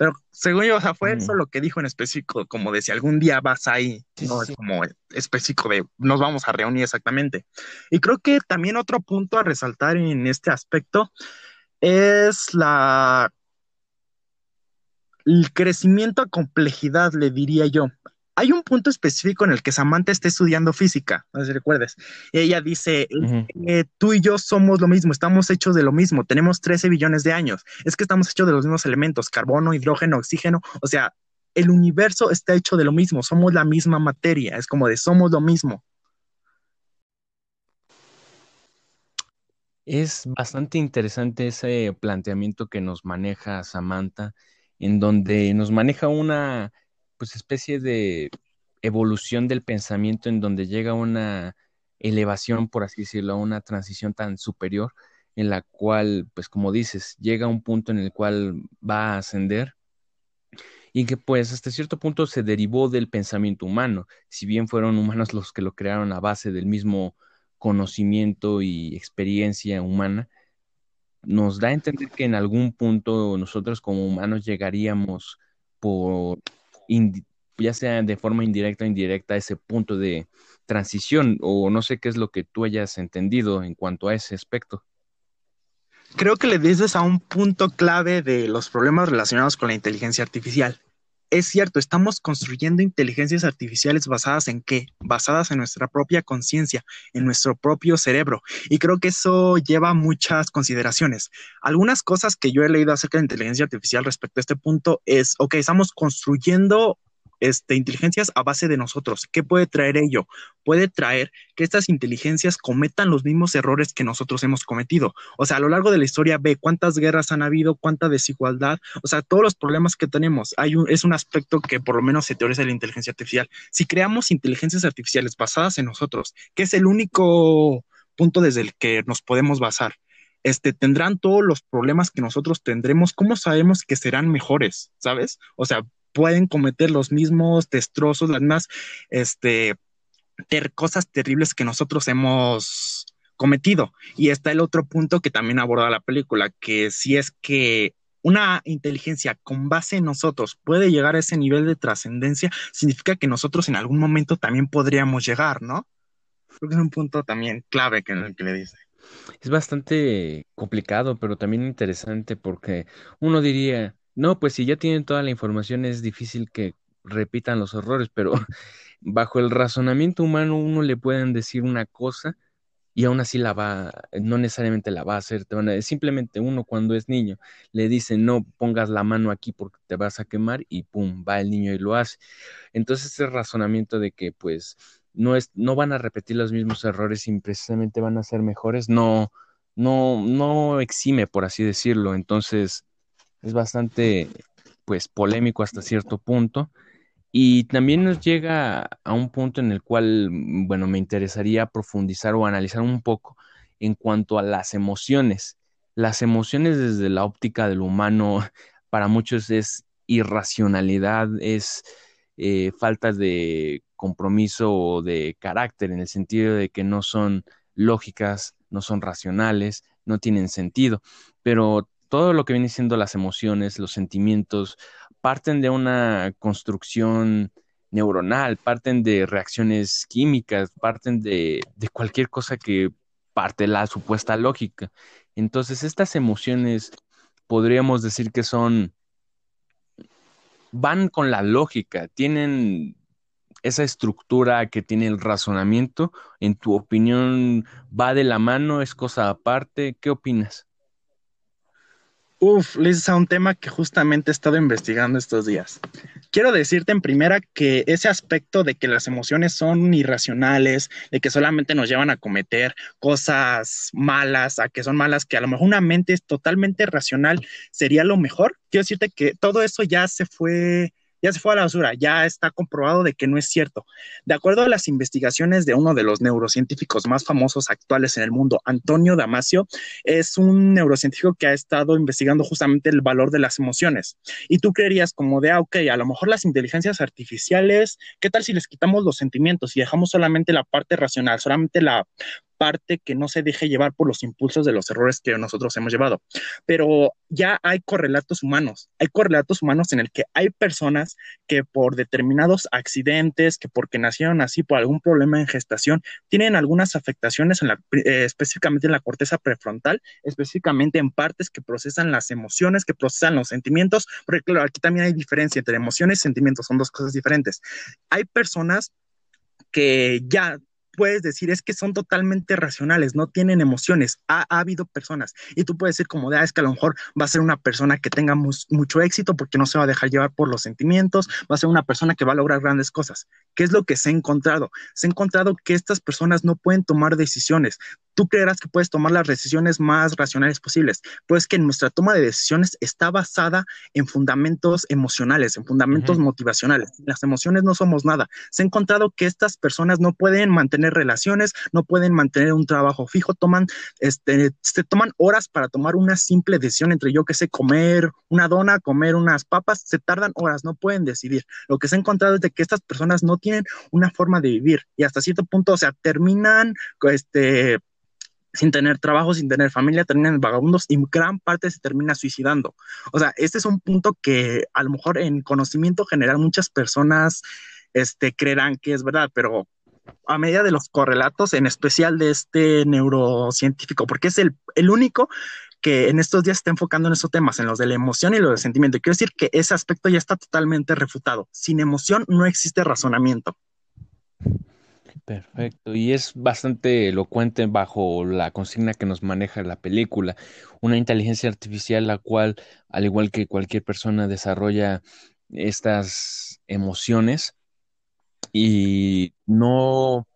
[SPEAKER 2] Pero según yo, o sea, fue eso lo que dijo en específico, como de si algún día vas ahí, no es como específico de nos vamos a reunir exactamente. Y creo que también otro punto a resaltar en este aspecto es la el crecimiento a complejidad, le diría yo. Hay un punto específico en el que Samantha está estudiando física, no sé si recuerdes. Ella dice, tú y yo somos lo mismo, estamos hechos de lo mismo, tenemos 13 billones de años, es que estamos hechos de los mismos elementos, carbono, hidrógeno, oxígeno, o sea, el universo está hecho de lo mismo, somos la misma materia, es como de somos lo mismo.
[SPEAKER 1] Es bastante interesante ese planteamiento que nos maneja Samantha, en donde nos maneja una pues especie de evolución del pensamiento en donde llega una elevación, por así decirlo, una transición tan superior en la cual, pues como dices, llega un punto en el cual va a ascender y que pues hasta cierto punto se derivó del pensamiento humano, si bien fueron humanos los que lo crearon a base del mismo conocimiento y experiencia humana, nos da a entender que en algún punto nosotros como humanos llegaríamos por, ya sea de forma indirecta o indirecta, ese punto de transición, o no sé qué es lo que tú hayas entendido en cuanto a ese aspecto.
[SPEAKER 2] Creo que le dices a un punto clave de los problemas relacionados con la inteligencia artificial es cierto, estamos construyendo inteligencias artificiales basadas en qué? Basadas en nuestra propia conciencia, en nuestro propio cerebro. Y creo que eso lleva muchas consideraciones. Algunas cosas que yo he leído acerca de inteligencia artificial respecto a este punto es, ok, estamos construyendo este, inteligencias a base de nosotros. ¿Qué puede traer ello? Puede traer que estas inteligencias cometan los mismos errores que nosotros hemos cometido. O sea, a lo largo de la historia ve cuántas guerras han habido, cuánta desigualdad, o sea, todos los problemas que tenemos. Hay un, es un aspecto que por lo menos se teoriza la inteligencia artificial. Si creamos inteligencias artificiales basadas en nosotros, que es el único punto desde el que nos podemos basar, este, tendrán todos los problemas que nosotros tendremos, ¿cómo sabemos que serán mejores? ¿Sabes? O sea, pueden cometer los mismos destrozos, las mismas este, cosas terribles que nosotros hemos cometido. Y está el otro punto que también aborda la película, que si es que una inteligencia con base en nosotros puede llegar a ese nivel de trascendencia, significa que nosotros en algún momento también podríamos llegar, ¿no? Creo que es un punto también clave que, que le dice.
[SPEAKER 1] Es bastante complicado, pero también interesante porque uno diría, no, pues si ya tienen toda la información es difícil que repitan los errores, pero bajo el razonamiento humano uno le pueden decir una cosa y aún así la va, no necesariamente la va a hacer, simplemente uno cuando es niño le dice no pongas la mano aquí porque te vas a quemar y pum, va el niño y lo hace. Entonces ese razonamiento de que pues no es, no van a repetir los mismos errores y precisamente van a ser mejores, no, no, no exime, por así decirlo. Entonces, es bastante pues polémico hasta cierto punto y también nos llega a un punto en el cual, mm, bueno, me interesaría profundizar o analizar un poco en cuanto a las emociones. Las emociones desde la óptica del humano para muchos es irracionalidad, es eh, falta de compromiso o de carácter, en el sentido de que no son lógicas, no son racionales, no tienen sentido. Pero todo lo que viene siendo las emociones, los sentimientos, parten de una construcción neuronal, parten de reacciones químicas, parten de, de cualquier cosa que parte la supuesta lógica. Entonces, estas emociones podríamos decir que son, van con la lógica, tienen esa estructura que tiene el razonamiento. En tu opinión, ¿va de la mano? ¿Es cosa aparte? ¿Qué opinas?
[SPEAKER 2] Uf, Liz, a un tema que justamente he estado investigando estos días. Quiero decirte en primera que ese aspecto de que las emociones son irracionales, de que solamente nos llevan a cometer cosas malas, a que son malas, que a lo mejor una mente es totalmente racional sería lo mejor. Quiero decirte que todo eso ya se fue ya se fue a la basura, ya está comprobado de que no es cierto. De acuerdo a las investigaciones de uno de los neurocientíficos más famosos actuales en el mundo, Antonio Damasio, es un neurocientífico que ha estado investigando justamente el valor de las emociones. Y tú creerías como de, ah, ok, a lo mejor las inteligencias artificiales, ¿qué tal si les quitamos los sentimientos y dejamos solamente la parte racional, solamente la parte que no se deje llevar por los impulsos de los errores que nosotros hemos llevado. Pero ya hay correlatos humanos, hay correlatos humanos en el que hay personas que por determinados accidentes, que porque nacieron así por algún problema en gestación, tienen algunas afectaciones eh, específicamente en la corteza prefrontal, específicamente en partes que procesan las emociones, que procesan los sentimientos, porque claro, aquí también hay diferencia entre emociones y sentimientos, son dos cosas diferentes. Hay personas que ya puedes decir es que son totalmente racionales, no tienen emociones. Ha, habido personas y tú puedes decir como de, ah, es que a lo mejor va a ser una persona que tenga mucho éxito porque no se va a dejar llevar por los sentimientos, va a ser una persona que va a lograr grandes cosas. ¿Qué es lo que se ha encontrado? Se ha encontrado que estas personas no pueden tomar decisiones, tú creerás que puedes tomar las decisiones más racionales posibles, pues que nuestra toma de decisiones está basada en fundamentos emocionales, en fundamentos motivacionales. Las emociones no somos nada. Se ha encontrado que estas personas no pueden mantener relaciones, no pueden mantener un trabajo fijo, toman, este, se toman horas para tomar una simple decisión entre yo que sé, comer una dona, comer unas papas, se tardan horas, no pueden decidir. Lo que se ha encontrado es de que estas personas no tienen una forma de vivir y hasta cierto punto, o sea, terminan, este, sin tener trabajo, sin tener familia, terminan vagabundos y gran parte se termina suicidando. O sea, este es un punto que a lo mejor en conocimiento general muchas personas este, creerán que es verdad, pero a medida de los correlatos, en especial de este neurocientífico, porque es el, el único que en estos días está enfocando en estos temas, en los de la emoción y los del sentimiento. quiero decir que ese aspecto ya está totalmente refutado. Sin emoción no existe razonamiento.
[SPEAKER 1] Perfecto, y es bastante elocuente bajo la consigna que nos maneja la película, una inteligencia artificial la cual, al igual que cualquier persona, desarrolla estas emociones y no,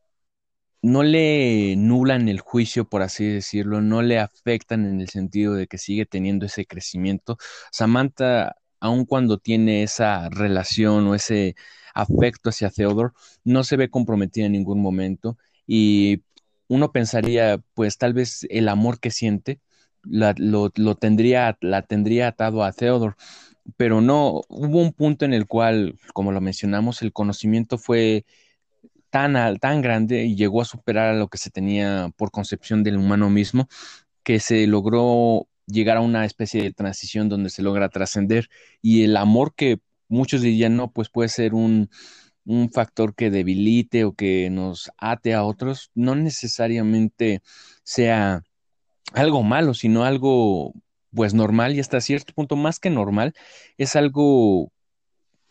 [SPEAKER 1] no le nulan el juicio, por así decirlo, no le afectan en el sentido de que sigue teniendo ese crecimiento. Samantha, aun cuando tiene esa relación o ese afecto hacia Theodore, no se ve comprometida en ningún momento y uno pensaría, pues tal vez el amor que siente lo, tendría, la tendría atado a Theodore, pero no, hubo un punto en el cual, como lo mencionamos, el conocimiento fue tan, tan grande y llegó a superar a lo que se tenía por concepción del humano mismo, que se logró llegar a una especie de transición donde se logra trascender y el amor que muchos dirían, no, pues puede ser un, un factor que debilite o que nos ate a otros, no necesariamente sea algo malo, sino algo pues normal y hasta cierto punto más que normal, es algo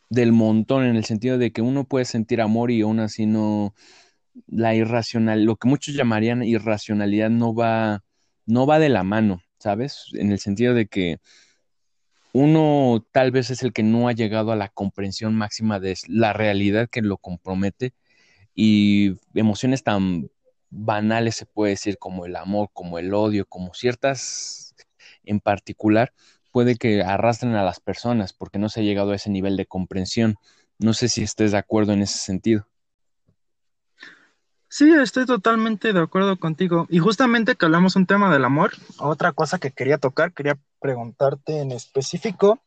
[SPEAKER 1] del montón en el sentido de que uno puede sentir amor y aún así no la irracional, lo que muchos llamarían irracionalidad no va no va de la mano, ¿sabes? En el sentido de que uno tal vez es el que no ha llegado a la comprensión máxima de la realidad que lo compromete y emociones tan banales se puede decir como el amor, como el odio, como ciertas en particular, puede que arrastren a las personas porque no se ha llegado a ese nivel de comprensión. No sé si estés de acuerdo en ese sentido.
[SPEAKER 2] Sí, estoy totalmente de acuerdo contigo. Y justamente que hablamos un tema del amor, otra cosa que quería tocar, quería preguntarte en específico,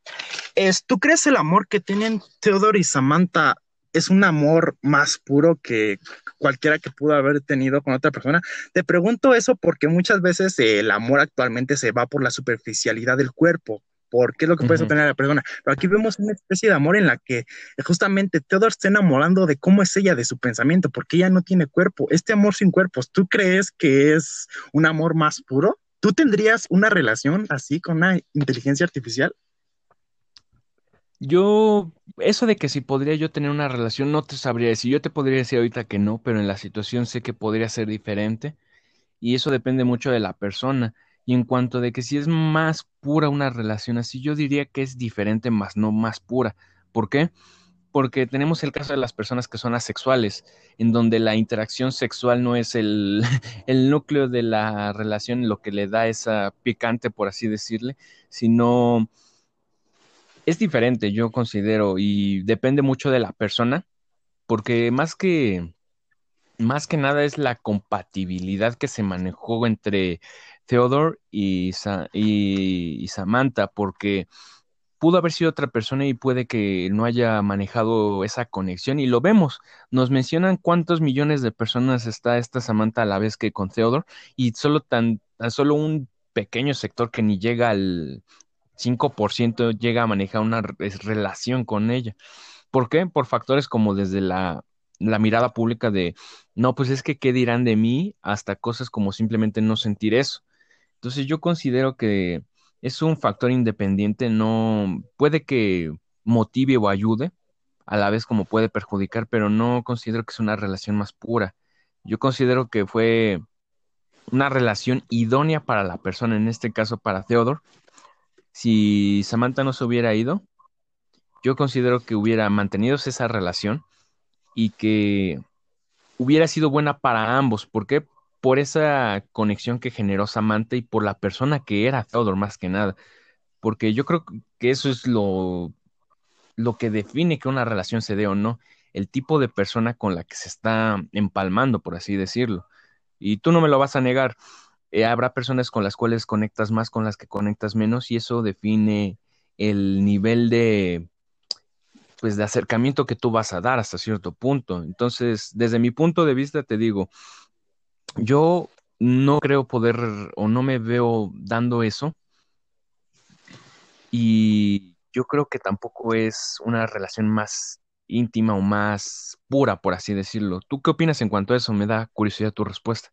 [SPEAKER 2] es, ¿tú crees el amor que tienen Theodore y Samantha es un amor más puro que cualquiera que pudo haber tenido con otra persona? Te pregunto eso porque muchas veces el amor actualmente se va por la superficialidad del cuerpo, por qué es lo que puede obtener a la persona. Pero aquí vemos una especie de amor en la que justamente Theodore está enamorando de cómo es ella, de su pensamiento, porque ella no tiene cuerpo. Este amor sin cuerpos, ¿tú crees que es un amor más puro? ¿Tú tendrías una relación así con una inteligencia artificial?
[SPEAKER 1] Yo, eso de que si podría yo tener una relación, no te sabría decir. Yo te podría decir ahorita que no, pero en la situación sé que podría ser diferente y eso depende mucho de la persona. Y en cuanto de que si es más pura una relación así, yo diría que es diferente, más no más pura. ¿Por qué? Porque tenemos el caso de las personas que son asexuales, en donde la interacción sexual no es el, el núcleo de la relación, lo que le da esa picante, por así decirle, sino es diferente, yo considero, y depende mucho de la persona, porque más que, más que nada es la compatibilidad que se manejó entre Theodore y, Samantha, porque pudo haber sido otra persona y puede que no haya manejado esa conexión y lo vemos. Nos mencionan cuántos millones de personas está esta Samantha a la vez que con Theodore y solo tan, solo un pequeño sector que ni llega al 5% llega a manejar una relación con ella. ¿Por qué? Por factores como desde la, la mirada pública de, no, pues es que qué dirán de mí, hasta cosas como simplemente no sentir eso. Entonces yo considero que es un factor independiente, no puede que motive o ayude, a la vez como puede perjudicar, pero no considero que es una relación más pura. Yo considero que fue una relación idónea para la persona, en este caso para Theodore, si Samantha no se hubiera ido, yo considero que hubiera mantenido esa relación y que hubiera sido buena para ambos. ¿Por qué? Por esa conexión que generó Samantha y por la persona que era Theodore más que nada. Porque yo creo que eso es lo, lo que define que una relación se dé o no, el tipo de persona con la que se está empalmando, por así decirlo. Y tú no me lo vas a negar. Eh, habrá personas con las cuales conectas más, con las que conectas menos, y eso define el nivel de, pues, de acercamiento que tú vas a dar hasta cierto punto. Entonces, desde mi punto de vista, te digo, yo no creo poder o no me veo dando eso. Y yo creo que tampoco es una relación más íntima o más pura, por así decirlo. ¿Tú qué opinas en cuanto a eso? Me da curiosidad tu respuesta.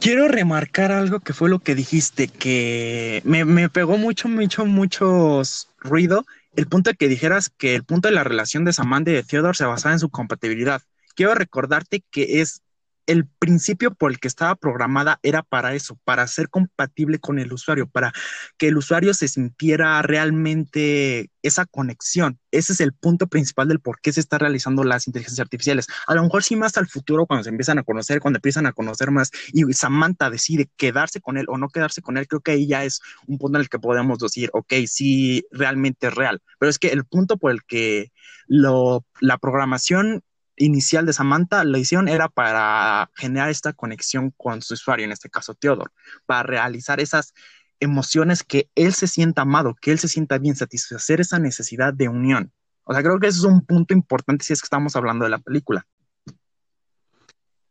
[SPEAKER 2] Quiero remarcar algo que fue lo que dijiste, que me, pegó mucho, mucho, mucho ruido. El punto de que dijeras que el punto de la relación de Samantha y de Theodore se basaba en su compatibilidad. Quiero recordarte que es el principio por el que estaba programada era para eso, para ser compatible con el usuario, para que el usuario se sintiera realmente esa conexión. Ese es el punto principal del por qué se están realizando las inteligencias artificiales. A lo mejor sí más al futuro, cuando se empiezan a conocer, cuando empiezan a conocer más y Samantha decide quedarse con él o no quedarse con él, creo que ahí ya es un punto en el que podemos decir, ok, sí, realmente es real. Pero es que el punto por el que la programación inicial de Samantha la hicieron era para generar esta conexión con su usuario, en este caso Theodore, para realizar esas emociones que él se sienta amado, que él se sienta bien, satisfacer esa necesidad de unión. O sea, creo que eso es un punto importante si es que estamos hablando de la película.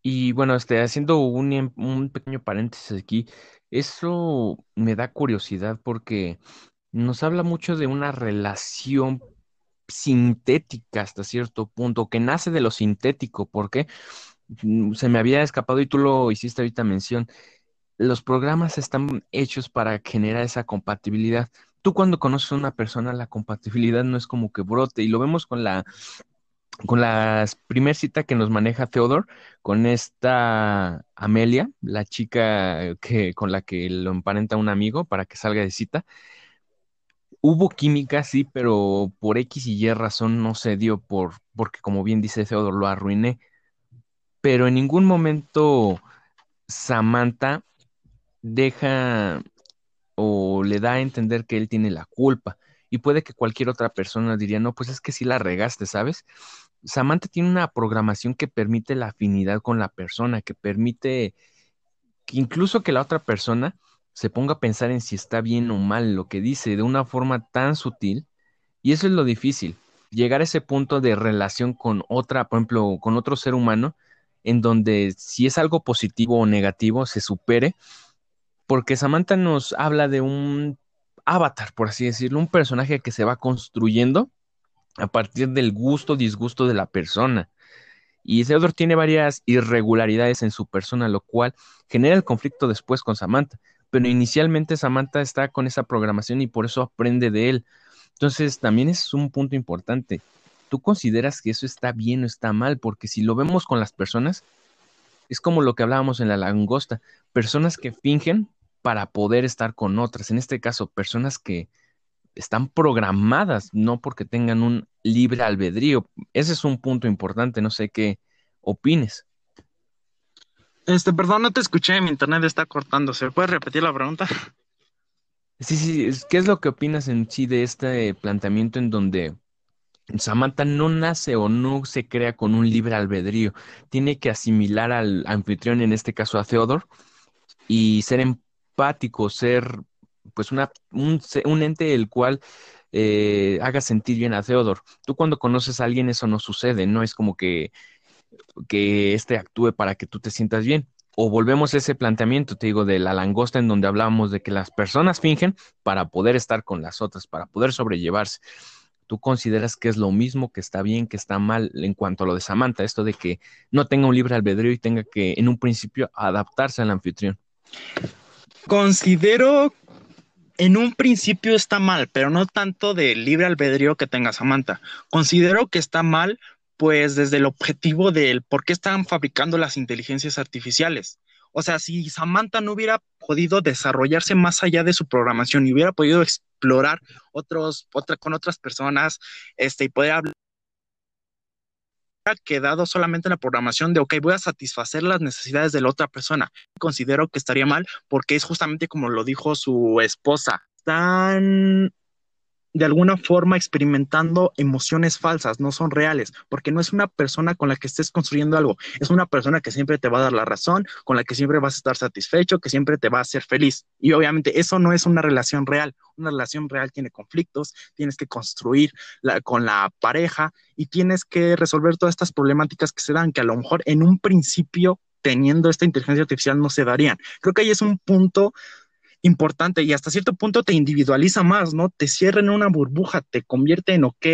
[SPEAKER 1] Y bueno, este, haciendo un, un pequeño paréntesis aquí, eso me da curiosidad porque nos habla mucho de una relación sintética hasta cierto punto, que nace de lo sintético, porque mm, se me había escapado y tú lo hiciste ahorita mención. Los programas están hechos para generar esa compatibilidad. Tú cuando conoces a una persona, la compatibilidad no es como que brote, y lo vemos con la con la primer cita que nos maneja Theodore, con esta Amelia, la chica que, con la que lo emparenta un amigo para que salga de cita, Hubo química, sí, pero por X y Y razón no se dio por, porque como bien dice Theodore, lo arruiné. Pero en ningún momento Samantha deja o le da a entender que él tiene la culpa. Y puede que cualquier otra persona diría, no, pues es que sí la regaste, ¿sabes? Samantha tiene una programación que permite la afinidad con la persona, que permite que incluso que la otra persona se ponga a pensar en si está bien o mal lo que dice de una forma tan sutil. Y eso es lo difícil, llegar a ese punto de relación con otra, por ejemplo, con otro ser humano, en donde si es algo positivo o negativo, se supere, porque Samantha nos habla de un avatar, por así decirlo, un personaje que se va construyendo a partir del gusto, disgusto de la persona. Y Theodore tiene varias irregularidades en su persona, lo cual genera el conflicto después con Samantha. Pero inicialmente Samantha está con esa programación y por eso aprende de él. Entonces, también es un punto importante. ¿Tú consideras que eso está bien o está mal? Porque si lo vemos con las personas, es como lo que hablábamos en la langosta, personas que fingen para poder estar con otras. En este caso, personas que están programadas, no porque tengan un libre albedrío. Ese es un punto importante, no sé qué opines.
[SPEAKER 2] Este, perdón, no te escuché, mi internet está cortándose. ¿Puedes repetir la pregunta?
[SPEAKER 1] Sí, sí, ¿qué es lo que opinas en sí de este planteamiento en donde Samantha no nace o no se crea con un libre albedrío? Tiene que asimilar al anfitrión, en este caso a Theodore, y ser empático, ser pues una, un, ente el cual eh, haga sentir bien a Theodore. Tú cuando conoces a alguien eso no sucede, no es como que, que éste actúe para que tú te sientas bien. O volvemos a ese planteamiento, te digo, de la langosta en donde hablamos de que las personas fingen para poder estar con las otras, para poder sobrellevarse. ¿Tú consideras que es lo mismo, que está bien, que está mal en cuanto a lo de Samantha, esto de que no tenga un libre albedrío y tenga que en un principio adaptarse al anfitrión?
[SPEAKER 2] Considero en un principio está mal, pero no tanto de libre albedrío que tenga Samantha. Considero que está mal, pues desde el objetivo del por qué están fabricando las inteligencias artificiales. O sea, si Samantha no hubiera podido desarrollarse más allá de su programación y hubiera podido explorar otros, otra, con otras personas, este, y poder hablar quedado solamente en la programación de, ok, voy a satisfacer las necesidades de la otra persona. Considero que estaría mal porque es justamente como lo dijo su esposa. Están de alguna forma experimentando emociones falsas, no son reales, porque no es una persona con la que estés construyendo algo, es una persona que siempre te va a dar la razón, con la que siempre vas a estar satisfecho, que siempre te va a hacer feliz. Y obviamente eso no es una relación real, una relación real tiene conflictos, tienes que construir con la pareja y tienes que resolver todas estas problemáticas que se dan, que a lo mejor en un principio teniendo esta inteligencia artificial no se darían. Creo que ahí es un punto importante y hasta cierto punto te individualiza más, ¿no? Te cierra en una burbuja, te convierte en, ok,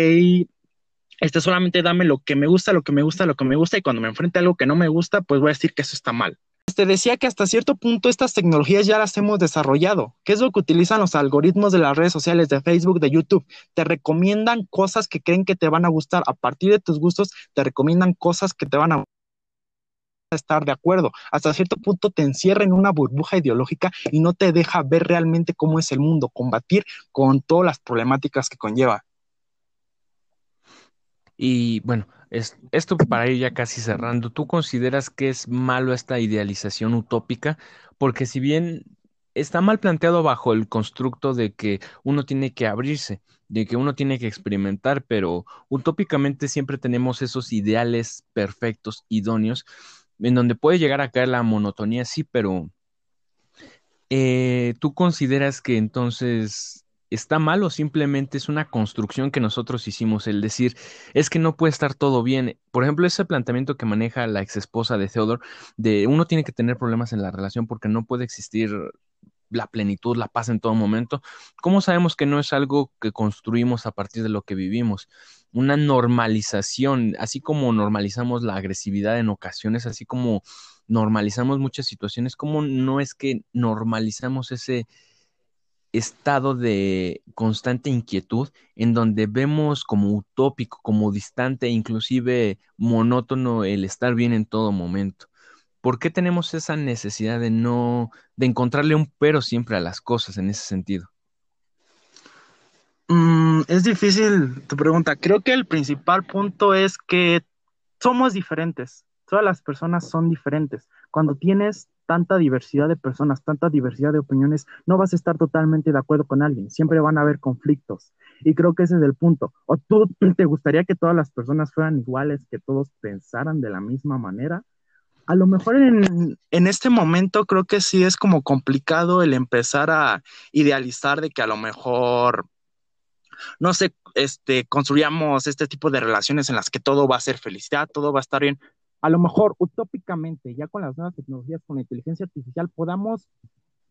[SPEAKER 2] este solamente dame lo que me gusta, lo que me gusta, lo que me gusta y cuando me enfrente a algo que no me gusta, pues voy a decir que eso está mal. Te decía que hasta cierto punto estas tecnologías ya las hemos desarrollado. ¿Qué es lo que utilizan los algoritmos de las redes sociales, de Facebook, de YouTube? Te recomiendan cosas que creen que te van a gustar. A partir de tus gustos, te recomiendan cosas que te van a estar de acuerdo. Hasta cierto punto te encierra en una burbuja ideológica y no te deja ver realmente cómo es el mundo, combatir con todas las problemáticas que conlleva.
[SPEAKER 1] Y bueno, esto para ir ya casi cerrando, ¿tú consideras que es malo esta idealización utópica? Porque si bien está mal planteado bajo el constructo de que uno tiene que abrirse, de que uno tiene que experimentar, pero utópicamente siempre tenemos esos ideales perfectos, idóneos, en donde puede llegar a caer la monotonía, sí, pero eh, ¿tú consideras que entonces está mal o simplemente es una construcción que nosotros hicimos? El decir, es que no puede estar todo bien. Por ejemplo, ese planteamiento que maneja la ex esposa de Theodore, de uno tiene que tener problemas en la relación porque no puede existir la plenitud, la paz en todo momento. ¿Cómo sabemos que no es algo que construimos a partir de lo que vivimos? una normalización, así como normalizamos la agresividad en ocasiones, así como normalizamos muchas situaciones, como no es que normalizamos ese estado de constante inquietud en donde vemos como utópico, como distante, inclusive monótono el estar bien en todo momento. ¿Por qué tenemos esa necesidad de no, de encontrarle un pero siempre a las cosas en ese sentido?
[SPEAKER 2] Mm, es difícil tu pregunta. Creo que el principal punto es que somos diferentes. Todas las personas son diferentes. Cuando tienes tanta diversidad de personas, tanta diversidad de opiniones, no vas a estar totalmente de acuerdo con alguien. Siempre van a haber conflictos. Y creo que ese es el punto. ¿O tú te gustaría que todas las personas fueran iguales, que todos pensaran de la misma manera? A lo mejor en, en este momento creo que sí es como complicado el empezar a idealizar de que a lo mejor no sé, este, construyamos este tipo de relaciones en las que todo va a ser felicidad, todo va a estar bien. A lo mejor, utópicamente, ya con las nuevas tecnologías, con la inteligencia artificial, podamos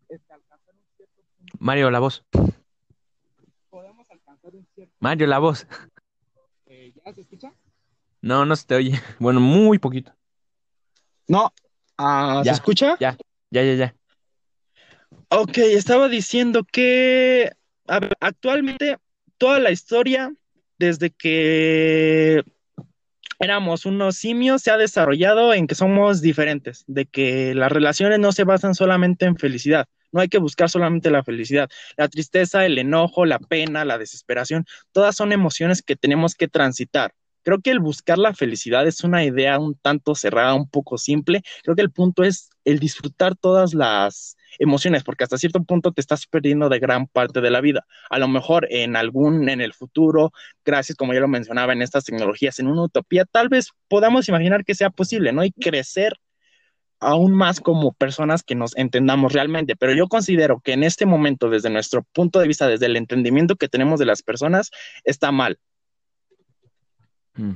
[SPEAKER 2] este, alcanzar un cierto
[SPEAKER 1] punto. Mario, la voz.
[SPEAKER 2] Podemos alcanzar un cierto
[SPEAKER 1] Mario, la voz.
[SPEAKER 2] Eh, ¿Ya se escucha?
[SPEAKER 1] No, no se te oye. Bueno, muy poquito.
[SPEAKER 2] No, ah, ¿se escucha?
[SPEAKER 1] Ya, ya, ya, ya.
[SPEAKER 2] Ok, estaba diciendo que actualmente toda la historia, desde que éramos unos simios, se ha desarrollado en que somos diferentes, de que las relaciones no se basan solamente en felicidad. No hay que buscar solamente la felicidad. La tristeza, el enojo, la pena, la desesperación, todas son emociones que tenemos que transitar. Creo que el buscar la felicidad es una idea un tanto cerrada, un poco simple. Creo que el punto es el disfrutar todas las emociones, porque hasta cierto punto te estás perdiendo de gran parte de la vida. A lo mejor en algún, en el futuro, gracias, como ya lo mencionaba, en estas tecnologías, en una utopía, tal vez podamos imaginar que sea posible, ¿no? Y crecer aún más como personas que nos entendamos realmente. Pero yo considero que en este momento, desde nuestro punto de vista, desde el entendimiento que tenemos de las personas, está mal.
[SPEAKER 1] Mm.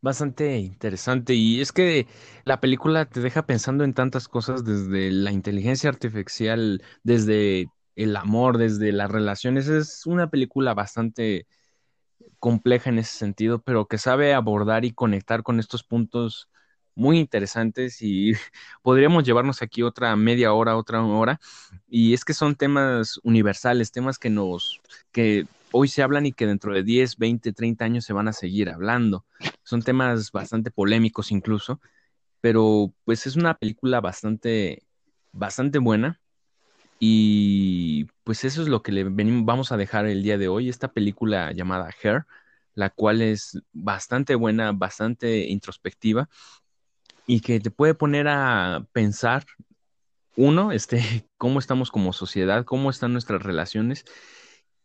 [SPEAKER 1] Bastante interesante y es que la película te deja pensando en tantas cosas desde la inteligencia artificial, desde el amor, desde las relaciones. Es una película bastante compleja en ese sentido, pero que sabe abordar y conectar con estos puntos muy interesantes y podríamos llevarnos aquí otra media hora, otra hora. Y es que son temas universales, temas que nos, que hoy se hablan y que dentro de 10, 20, 30 años se van a seguir hablando. Son temas bastante polémicos incluso, pero pues es una película bastante, bastante buena. Y pues eso es lo que le venimos, vamos a dejar el día de hoy, esta película llamada Hair, la cual es bastante buena, bastante introspectiva y que te puede poner a pensar, uno, este, cómo estamos como sociedad, cómo están nuestras relaciones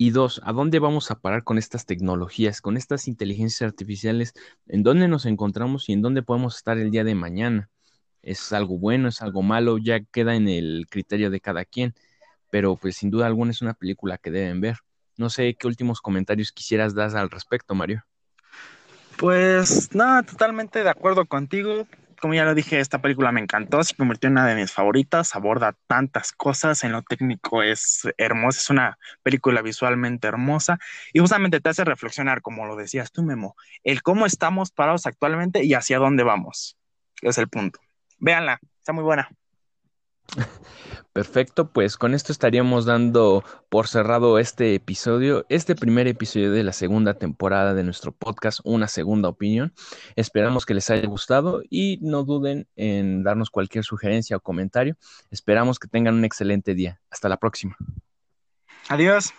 [SPEAKER 1] y dos, ¿a dónde vamos a parar con estas tecnologías, con estas inteligencias artificiales? ¿En dónde nos encontramos y en dónde podemos estar el día de mañana? ¿Es algo bueno, es algo malo? Ya queda en el criterio de cada quien, pero pues sin duda alguna es una película que deben ver. No sé qué últimos comentarios quisieras dar al respecto, Mario.
[SPEAKER 2] Pues nada, totalmente de acuerdo contigo como ya lo dije, esta película me encantó, se convirtió en una de mis favoritas, aborda tantas cosas, en lo técnico es hermosa, es una película visualmente hermosa y justamente te hace reflexionar, como lo decías tú, Memo, el cómo estamos parados actualmente y hacia dónde vamos. Es el punto. Véanla, está muy buena.
[SPEAKER 1] Perfecto, pues con esto estaríamos dando por cerrado este episodio, este primer episodio de la segunda temporada de nuestro podcast, Una Segunda Opinión. Esperamos que les haya gustado y no duden en darnos cualquier sugerencia o comentario. Esperamos que tengan un excelente día. Hasta la próxima.
[SPEAKER 2] Adiós.